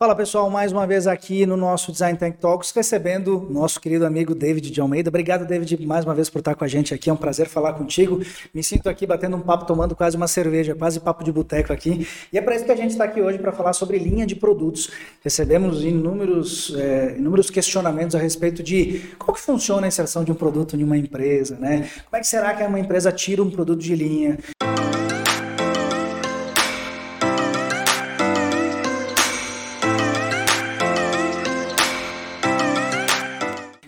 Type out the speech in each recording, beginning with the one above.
Fala pessoal, mais uma vez aqui no nosso Design Tank Talks, recebendo nosso querido amigo David de Almeida. Obrigado, David, mais uma vez por estar com a gente aqui. É um prazer falar contigo. Me sinto aqui batendo um papo, tomando quase uma cerveja, quase papo de boteco aqui. E é para isso que a gente está aqui hoje para falar sobre linha de produtos. Recebemos inúmeros, é, inúmeros questionamentos a respeito de como que funciona a inserção de um produto em uma empresa, né? Como é que será que uma empresa tira um produto de linha?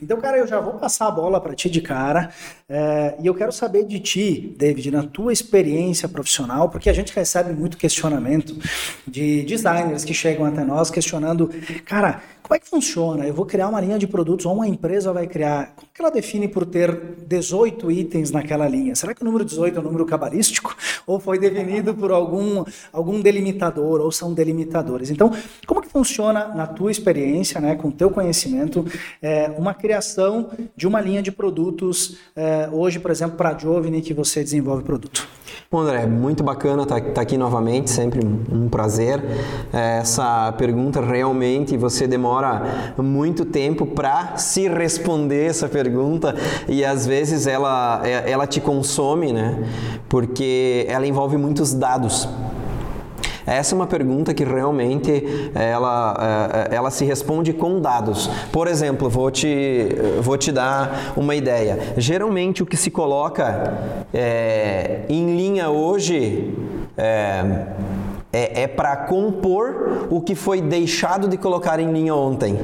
Então, cara, eu já vou passar a bola para ti de cara. É, e eu quero saber de ti, David, na tua experiência profissional, porque a gente recebe muito questionamento de designers que chegam até nós questionando, cara, como é que funciona? Eu vou criar uma linha de produtos ou uma empresa vai criar. Como que ela define por ter 18 itens naquela linha? Será que o número 18 é um número cabalístico? Ou foi definido por algum, algum delimitador, ou são delimitadores? Então, como que funciona, na tua experiência, né, com o teu conhecimento, é, uma criação de uma linha de produtos, é, hoje, por exemplo, para a Jovini, que você desenvolve produto? Bom, André, muito bacana estar tá, tá aqui novamente, sempre um prazer. É, essa pergunta realmente você demora muito tempo para se responder essa pergunta e às vezes ela, é, ela te consome, né? Porque ela envolve muitos dados. Essa é uma pergunta que realmente ela, é, ela se responde com dados. Por exemplo, vou te, vou te dar uma ideia. Geralmente o que se coloca é, em linha hoje é, é, é para compor o que foi deixado de colocar em linha ontem.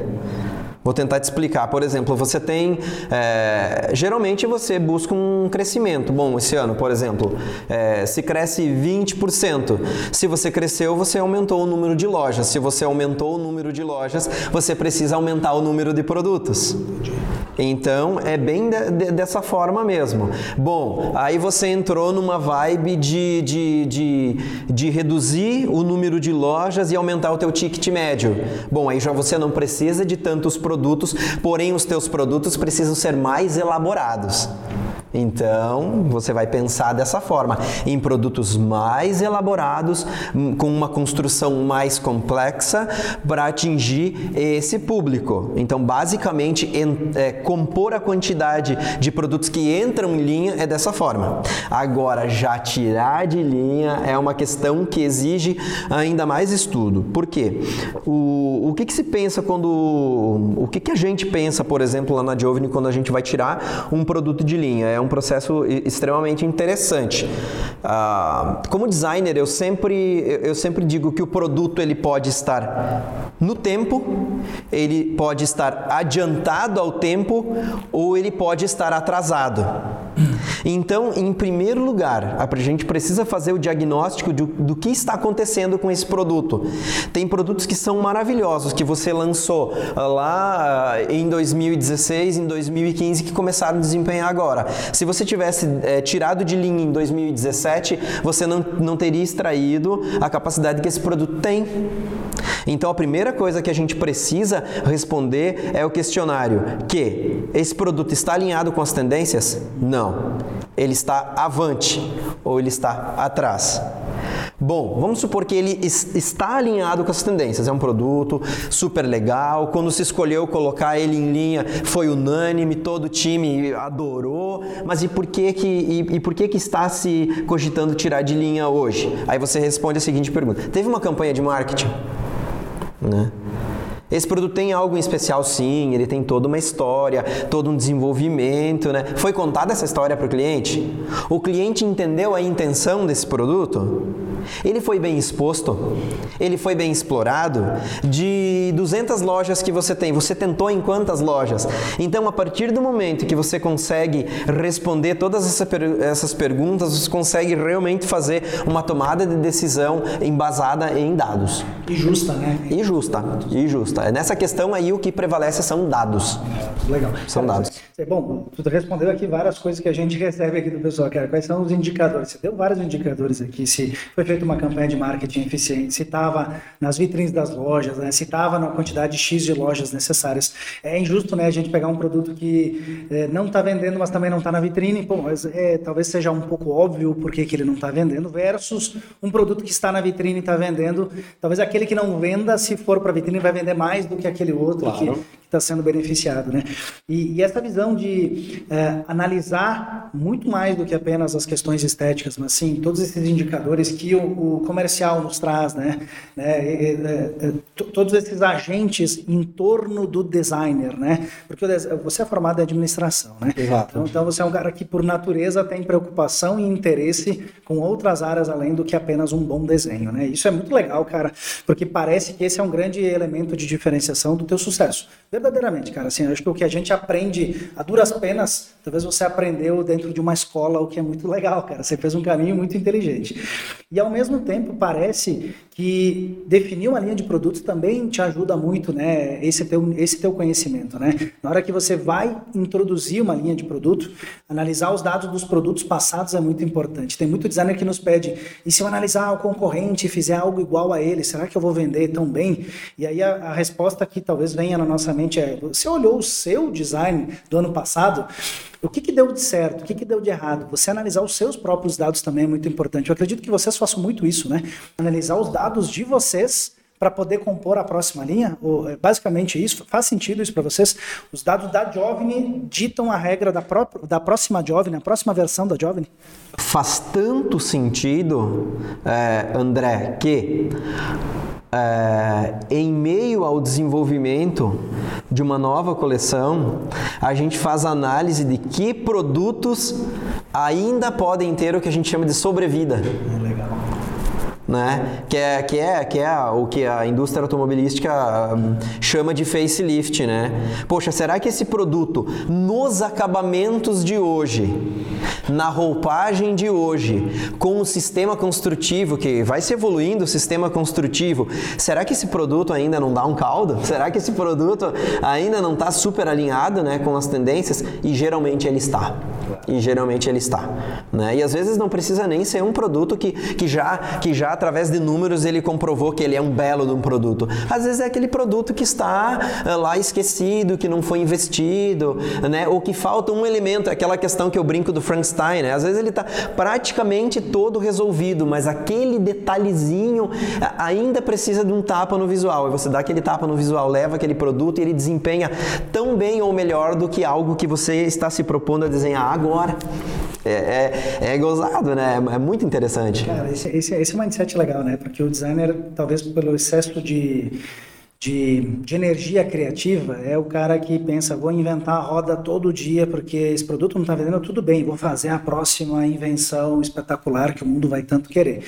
Vou tentar te explicar. Por exemplo, você tem. É, geralmente você busca um crescimento. Bom, esse ano, por exemplo, é, se cresce 20%. Se você cresceu, você aumentou o número de lojas. Se você aumentou o número de lojas, você precisa aumentar o número de produtos. Então é bem de, de, dessa forma mesmo. Bom, aí você entrou numa vibe de, de, de, de reduzir o número de lojas e aumentar o teu ticket médio. Bom, aí já você não precisa de tantos produtos, porém os teus produtos precisam ser mais elaborados. Então, você vai pensar dessa forma, em produtos mais elaborados, hum, com uma construção mais complexa para atingir esse público. Então, basicamente, é, compor a quantidade de produtos que entram em linha é dessa forma. Agora, já tirar de linha é uma questão que exige ainda mais estudo. Por quê? O, o que, que se pensa quando. O que, que a gente pensa, por exemplo, lá na Jovini, quando a gente vai tirar um produto de linha? É um processo extremamente interessante. Ah, como designer, eu sempre, eu sempre digo que o produto ele pode estar no tempo, ele pode estar adiantado ao tempo ou ele pode estar atrasado. Então, em primeiro lugar, a gente precisa fazer o diagnóstico do, do que está acontecendo com esse produto. Tem produtos que são maravilhosos, que você lançou ah, lá ah, em 2016, em 2015, que começaram a desempenhar agora. Se você tivesse é, tirado de linha em 2017, você não, não teria extraído a capacidade que esse produto tem. Então, a primeira coisa que a gente precisa responder é o questionário: que esse produto está alinhado com as tendências? Não. Ele está avante ou ele está atrás? Bom, vamos supor que ele está alinhado com as tendências. É um produto super legal. Quando se escolheu colocar ele em linha, foi unânime, todo o time adorou. Mas e por que que e, e por que que está se cogitando tirar de linha hoje? Aí você responde a seguinte pergunta: Teve uma campanha de marketing, né? Esse produto tem algo em especial, sim, ele tem toda uma história, todo um desenvolvimento, né? Foi contada essa história para o cliente? O cliente entendeu a intenção desse produto? Ele foi bem exposto? Ele foi bem explorado? De 200 lojas que você tem, você tentou em quantas lojas? Então, a partir do momento que você consegue responder todas essas perguntas, você consegue realmente fazer uma tomada de decisão embasada em dados. E justa, né? E justa, e justa. É nessa questão aí o que prevalece são dados. Legal. São dados. Bom, tu respondeu aqui várias coisas que a gente recebe aqui do pessoal, cara. Quais são os indicadores? Você deu vários indicadores aqui. Se foi feita feito uma campanha de marketing eficiente, se estava nas vitrines das lojas, né? se estava na quantidade X de lojas necessárias. É injusto né, a gente pegar um produto que é, não está vendendo, mas também não está na vitrine, pô, mas, é, talvez seja um pouco óbvio por que ele não está vendendo, versus um produto que está na vitrine e está vendendo. Talvez aquele que não venda, se for para a vitrine, vai vender mais do que aquele outro claro. que está sendo beneficiado. Né? E, e essa visão de é, analisar muito mais do que apenas as questões estéticas, mas sim todos esses indicadores que o, o comercial nos traz, né? né? E, e, todos esses agentes em torno do designer, né? Porque você é formado em administração, né? Exato. Então, então você é um cara que por natureza tem preocupação e interesse com outras áreas além do que apenas um bom desenho, né? Isso é muito legal, cara, porque parece que esse é um grande elemento de diferenciação do teu sucesso. Verdadeiramente, cara, assim, acho que o que a gente aprende a duras penas, talvez você aprendeu dentro de uma escola, o que é muito legal, cara. Você fez um caminho muito inteligente. E ao mesmo tempo, parece que definir uma linha de produtos também te ajuda muito, né? Esse teu, esse teu conhecimento, né? Na hora que você vai introduzir uma linha de produto, analisar os dados dos produtos passados é muito importante. Tem muito designer que nos pede, e se eu analisar o concorrente e fizer algo igual a ele, será que eu vou vender tão bem? E aí a, a resposta que talvez venha na nossa mente é, você olhou o seu design do ano passado, o que, que deu de certo, o que, que deu de errado? Você analisar os seus próprios dados também é muito importante. Eu acredito que vocês façam muito isso, né? Analisar os dados de vocês para poder compor a próxima linha? Ou, é basicamente isso? Faz sentido isso para vocês? Os dados da Jovni ditam a regra da, da próxima Jovni, a próxima versão da Jovni? Faz tanto sentido, é, André, que é, em meio ao desenvolvimento de uma nova coleção, a gente faz análise de que produtos ainda podem ter o que a gente chama de sobrevida. Né? Que é, que é, que é o que a indústria automobilística hum, chama de facelift, né? Poxa, será que esse produto nos acabamentos de hoje, na roupagem de hoje, com o sistema construtivo que vai se evoluindo o sistema construtivo, será que esse produto ainda não dá um caldo? Será que esse produto ainda não está super alinhado, né, com as tendências? E geralmente ele está. E geralmente ele está, né? E às vezes não precisa nem ser um produto que, que já que já através de números ele comprovou que ele é um belo de um produto. Às vezes é aquele produto que está eh, lá esquecido, que não foi investido, né? Ou que falta um elemento, é aquela questão que eu brinco do Frankenstein, né? Às vezes ele está praticamente todo resolvido, mas aquele detalhezinho eh, ainda precisa de um tapa no visual. E você dá aquele tapa no visual, leva aquele produto e ele desempenha tão bem ou melhor do que algo que você está se propondo a desenhar agora. É, é, é gozado, né? É muito interessante. Cara, esse, esse, esse mindset é legal, né? Porque o designer, talvez pelo excesso de de, de, energia criativa é o cara que pensa, vou inventar a roda todo dia porque esse produto não está vendendo, tudo bem, vou fazer a próxima invenção espetacular que o mundo vai tanto querer.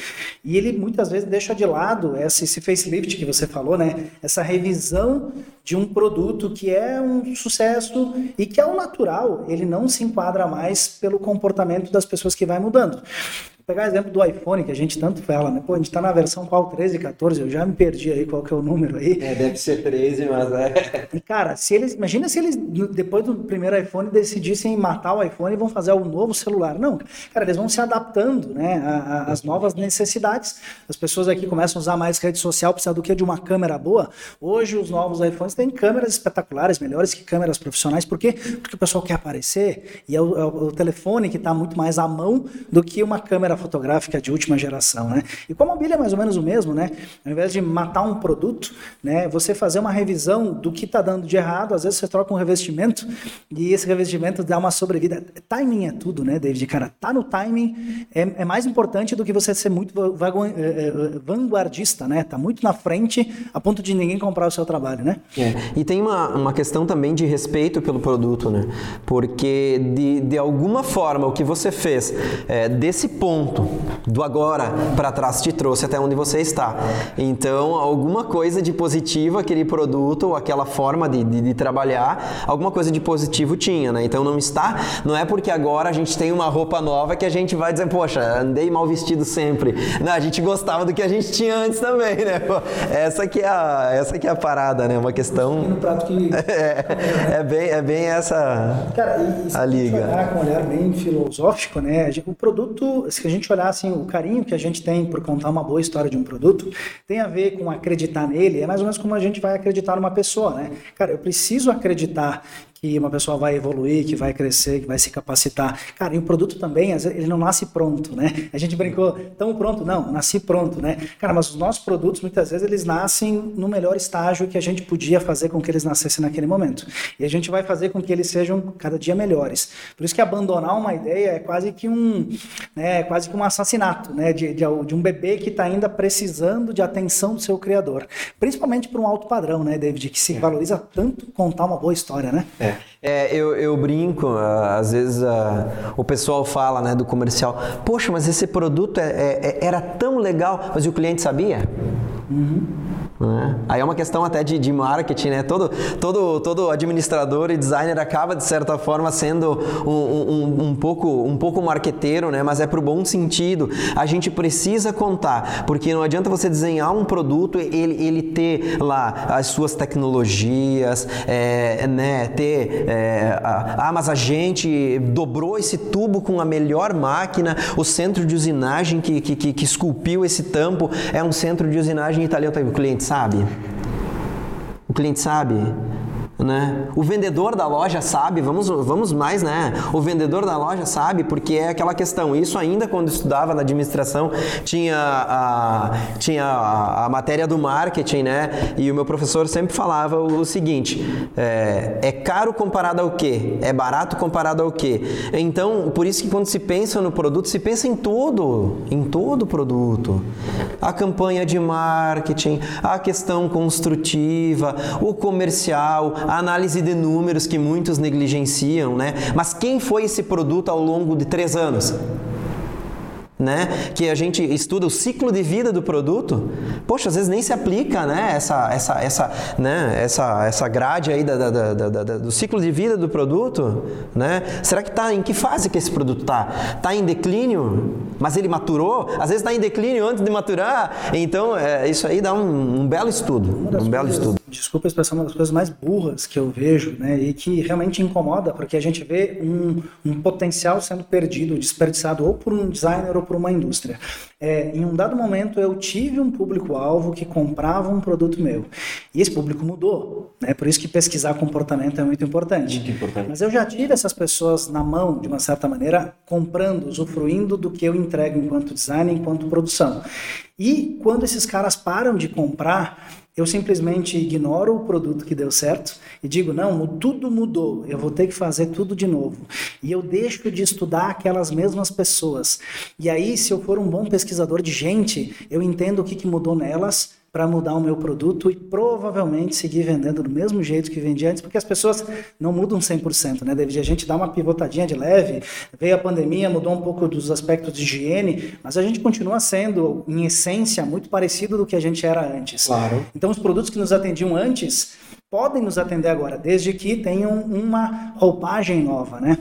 E ele muitas vezes deixa de lado esse, esse facelift que você falou, né? Essa revisão de um produto que é um sucesso e que é o natural, ele não se enquadra mais pelo comportamento das pessoas que vai mudando pegar o exemplo do iPhone, que a gente tanto fala, né? Pô, a gente tá na versão qual? 13, 14? Eu já me perdi aí qual que é o número aí. É, deve ser 13, mas é. E, cara, se eles. Imagina se eles, depois do primeiro iPhone, decidissem matar o iPhone e vão fazer o um novo celular. Não, cara, eles vão se adaptando, né? Às novas necessidades. As pessoas aqui começam a usar mais rede social, precisa do que? De uma câmera boa. Hoje, os novos iPhones têm câmeras espetaculares, melhores que câmeras profissionais. Por quê? Porque o pessoal quer aparecer e é o, é o telefone que está muito mais à mão do que uma câmera fotográfica de última geração, né? E com a mobília é mais ou menos o mesmo, né? Ao invés de matar um produto, né, você fazer uma revisão do que está dando de errado, às vezes você troca um revestimento e esse revestimento dá uma sobrevida. Timing é tudo, né, David? Cara, tá no timing é, é mais importante do que você ser muito é, é, vanguardista, né? Tá muito na frente a ponto de ninguém comprar o seu trabalho, né? É. E tem uma, uma questão também de respeito pelo produto, né? Porque de, de alguma forma o que você fez é, desse ponto ponto do agora para trás te trouxe até onde você está. Então, alguma coisa de positivo aquele produto ou aquela forma de, de, de, trabalhar, alguma coisa de positivo tinha, né? Então não está, não é porque agora a gente tem uma roupa nova que a gente vai dizer, poxa, andei mal vestido sempre. Não, a gente gostava do que a gente tinha antes também, né? Essa que é a, essa que é a parada, né? Uma questão. No prato que... é, é bem, é bem essa Cara, e, e a liga. com um olhar bem filosófico, né? O produto, se a gente olhar assim, o carinho que a gente tem por contar uma boa história de um produto, tem a ver com acreditar nele, é mais ou menos como a gente vai acreditar numa pessoa, né? Cara, eu preciso acreditar que uma pessoa vai evoluir, que vai crescer, que vai se capacitar. Cara, e o produto também, ele não nasce pronto, né? A gente brincou, tão pronto? Não, nasci pronto, né? Cara, mas os nossos produtos, muitas vezes, eles nascem no melhor estágio que a gente podia fazer com que eles nascessem naquele momento. E a gente vai fazer com que eles sejam cada dia melhores. Por isso que abandonar uma ideia é quase que um, né, é quase que um assassinato, né? De, de, de um bebê que está ainda precisando de atenção do seu criador. Principalmente para um alto padrão, né, David? Que se valoriza tanto contar uma boa história, né? É. É, eu, eu brinco, às vezes o pessoal fala né, do comercial, poxa, mas esse produto é, é, é, era tão legal, mas o cliente sabia? Uhum. Né? Aí é uma questão até de, de marketing, né? Todo, todo, todo administrador e designer acaba, de certa forma, sendo um, um, um pouco, um pouco marqueteiro, né? Mas é pro bom sentido. A gente precisa contar, porque não adianta você desenhar um produto, ele, ele ter lá as suas tecnologias, é, né? Ter, é, ah, mas a gente dobrou esse tubo com a melhor máquina, o centro de usinagem que, que, que, que esculpiu esse tampo é um centro de usinagem italiano. O cliente sabe? O cliente sabe? Né? O vendedor da loja sabe, vamos, vamos mais, né? O vendedor da loja sabe, porque é aquela questão. Isso ainda quando estudava na administração, tinha a, tinha a, a matéria do marketing, né? E o meu professor sempre falava o, o seguinte: é, é, caro comparado ao quê? É barato comparado ao quê? Então, por isso que quando se pensa no produto, se pensa em todo, em todo produto. A campanha de marketing, a questão construtiva, o comercial, a análise de números que muitos negligenciam, né? Mas quem foi esse produto ao longo de três anos? Né? Que a gente estuda o ciclo de vida do produto. Poxa, às vezes nem se aplica, né? Essa, essa, essa, né? essa, essa grade aí da, da, da, da do ciclo de vida do produto, né? Será que está em que fase que esse produto está? Está em declínio, mas ele maturou? Às vezes está em declínio antes de maturar. Então, é, isso aí dá um, um belo estudo, um belo estudo. Desculpa a expressão, uma das coisas mais burras que eu vejo, né? E que realmente incomoda, porque a gente vê um, um potencial sendo perdido, desperdiçado ou por um designer ou por uma indústria. É, em um dado momento, eu tive um público-alvo que comprava um produto meu. E esse público mudou. Né? Por isso que pesquisar comportamento é muito importante. Muito importante. Mas eu já tive essas pessoas na mão, de uma certa maneira, comprando, usufruindo do que eu entrego enquanto design, enquanto produção. E quando esses caras param de comprar, eu simplesmente ignoro o produto que deu certo e digo: não, tudo mudou, eu vou ter que fazer tudo de novo. E eu deixo de estudar aquelas mesmas pessoas. E aí, se eu for um bom pesquisador de gente, eu entendo o que, que mudou nelas para mudar o meu produto e provavelmente seguir vendendo do mesmo jeito que vendia antes, porque as pessoas não mudam 100%, né, David? A gente dá uma pivotadinha de leve, veio a pandemia, mudou um pouco dos aspectos de higiene, mas a gente continua sendo, em essência, muito parecido do que a gente era antes. Claro. Então, os produtos que nos atendiam antes podem nos atender agora, desde que tenham uma roupagem nova, né?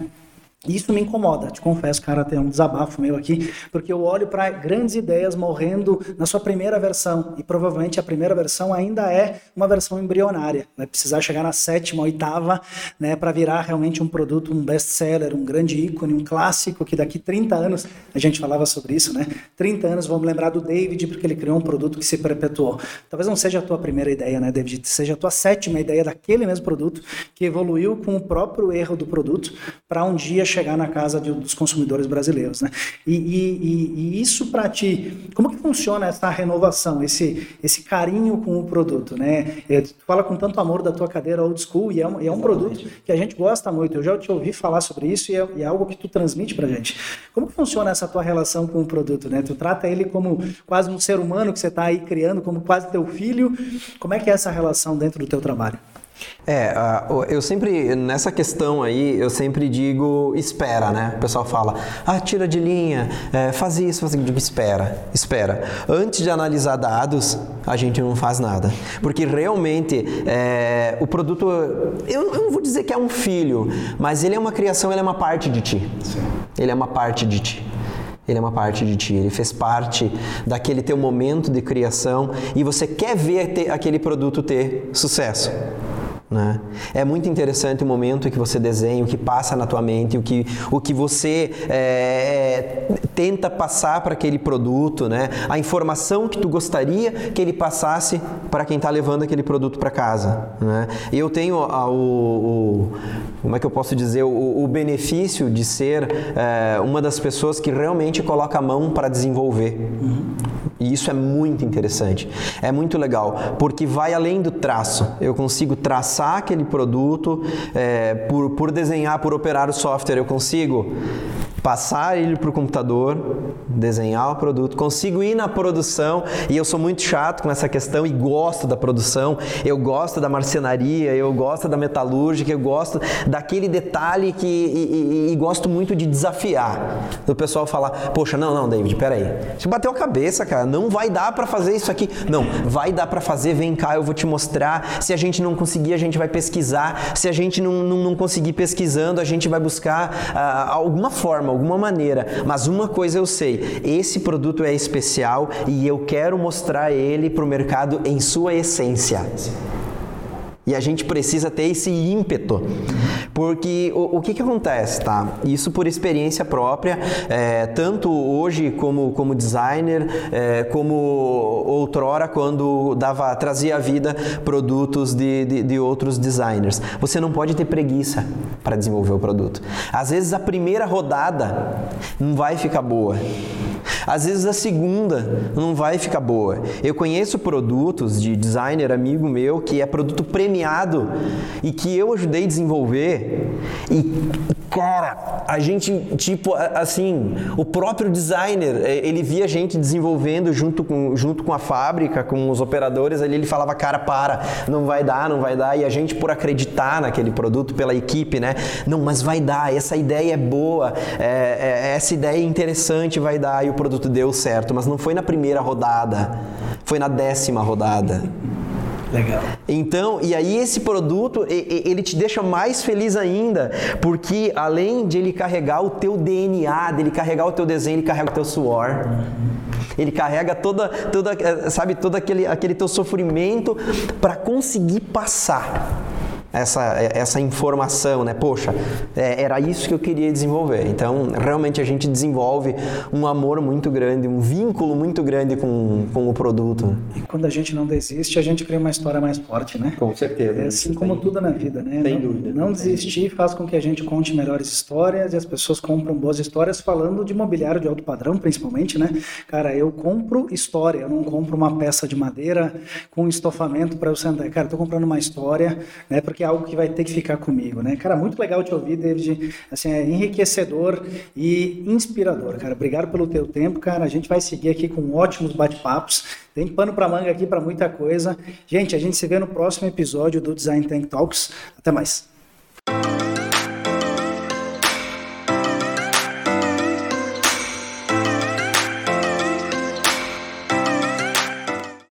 Isso me incomoda, te confesso, cara, tem um desabafo meu aqui, porque eu olho para grandes ideias morrendo na sua primeira versão, e provavelmente a primeira versão ainda é uma versão embrionária, vai precisar chegar na sétima, oitava, né, para virar realmente um produto, um best-seller, um grande ícone, um clássico, que daqui 30 anos, a gente falava sobre isso, né, 30 anos vamos lembrar do David, porque ele criou um produto que se perpetuou. Talvez não seja a tua primeira ideia, né, David, seja a tua sétima ideia daquele mesmo produto, que evoluiu com o próprio erro do produto, para um dia chegar na casa de, dos consumidores brasileiros. Né? E, e, e isso para ti, como que funciona essa renovação, esse, esse carinho com o produto? Né? É, tu fala com tanto amor da tua cadeira old school e é, um, é um produto que a gente gosta muito. Eu já te ouvi falar sobre isso e é, e é algo que tu transmite para gente. Como que funciona essa tua relação com o produto? Né? Tu trata ele como quase um ser humano que você está aí criando, como quase teu filho. Como é que é essa relação dentro do teu trabalho? É, eu sempre, nessa questão aí, eu sempre digo espera, né? O pessoal fala, ah, tira de linha, é, faz isso, faz isso. espera, espera. Antes de analisar dados, a gente não faz nada. Porque realmente, é, o produto, eu, eu, não vou dizer que é um filho, mas ele é uma criação, ele é uma parte de ti. Ele é uma parte de ti ele é uma parte de ti, ele fez parte daquele teu momento de criação e você quer ver ter, aquele produto ter sucesso Né? É muito interessante o momento que você desenha, o que passa na tua mente, o que, o que você é, tenta passar para aquele produto, né? a informação que tu gostaria que ele passasse para quem está levando aquele produto para casa. Né? Eu tenho a, o, o, como é que eu posso dizer, o, o benefício de ser é, uma das pessoas que realmente coloca a mão para desenvolver. Uhum. E isso é muito interessante, é muito legal, porque vai além do traço. Eu consigo traçar aquele produto, é, por, por desenhar, por operar o software, eu consigo passar ele para o computador, desenhar o produto, consigo ir na produção e eu sou muito chato com essa questão e gosto da produção, eu gosto da marcenaria, eu gosto da metalúrgica, eu gosto daquele detalhe que e, e, e gosto muito de desafiar. O pessoal fala, poxa, não, não, David, peraí, você bateu a cabeça, cara, não vai dar para fazer isso aqui. Não, vai dar para fazer, vem cá, eu vou te mostrar. Se a gente não conseguir, a gente vai pesquisar. Se a gente não, não, não conseguir pesquisando, a gente vai buscar uh, alguma forma, alguma maneira, mas uma coisa eu sei: esse produto é especial e eu quero mostrar ele para o mercado em sua essência. E a gente precisa ter esse ímpeto. Porque o, o que, que acontece, tá? Isso por experiência própria, é, tanto hoje como, como designer, é, como outrora quando dava, trazia à vida produtos de, de, de outros designers. Você não pode ter preguiça para desenvolver o produto. Às vezes a primeira rodada não vai ficar boa. Às vezes a segunda não vai ficar boa. Eu conheço produtos de designer amigo meu que é produto premiado e que eu ajudei a desenvolver e cara, a gente tipo assim, o próprio designer, é, ele via a gente desenvolvendo junto com, junto com a fábrica, com os operadores ali, ele falava, cara, para, não vai dar, não vai dar, e a gente por acreditar naquele produto, pela equipe, né, não, mas vai dar, essa ideia é boa, é, é, essa ideia é interessante, vai dar, e o produto produto deu certo, mas não foi na primeira rodada, foi na décima rodada. Legal. Então, e aí esse produto, ele te deixa mais feliz ainda, porque além de ele carregar o teu DNA, dele carregar o teu desenho, ele carrega o teu suor. Ele carrega toda, toda sabe, todo aquele, aquele teu sofrimento para conseguir passar essa, essa informação, né? Poxa, é, era isso que eu queria desenvolver. Então, realmente a gente desenvolve um amor muito grande, um vínculo muito grande com, com o produto. E quando a gente não desiste, a gente cria uma história mais forte, né? Com certeza. É assim como tudo na vida, né? Sem não, dúvida. Não desistir faz com que a gente conte melhores histórias e as pessoas compram boas histórias falando de mobiliário de alto padrão, principalmente, né? Cara, eu compro história, eu não compro uma peça de madeira com estofamento para eu sentar. Cara, eu tô comprando uma história, né? Porque algo que vai ter que ficar comigo, né? Cara, muito legal te ouvir, David. Assim, é enriquecedor e inspirador, cara. Obrigado pelo teu tempo, cara. A gente vai seguir aqui com ótimos bate-papos. Tem pano para manga aqui para muita coisa. Gente, a gente se vê no próximo episódio do Design Tank Talks. Até mais.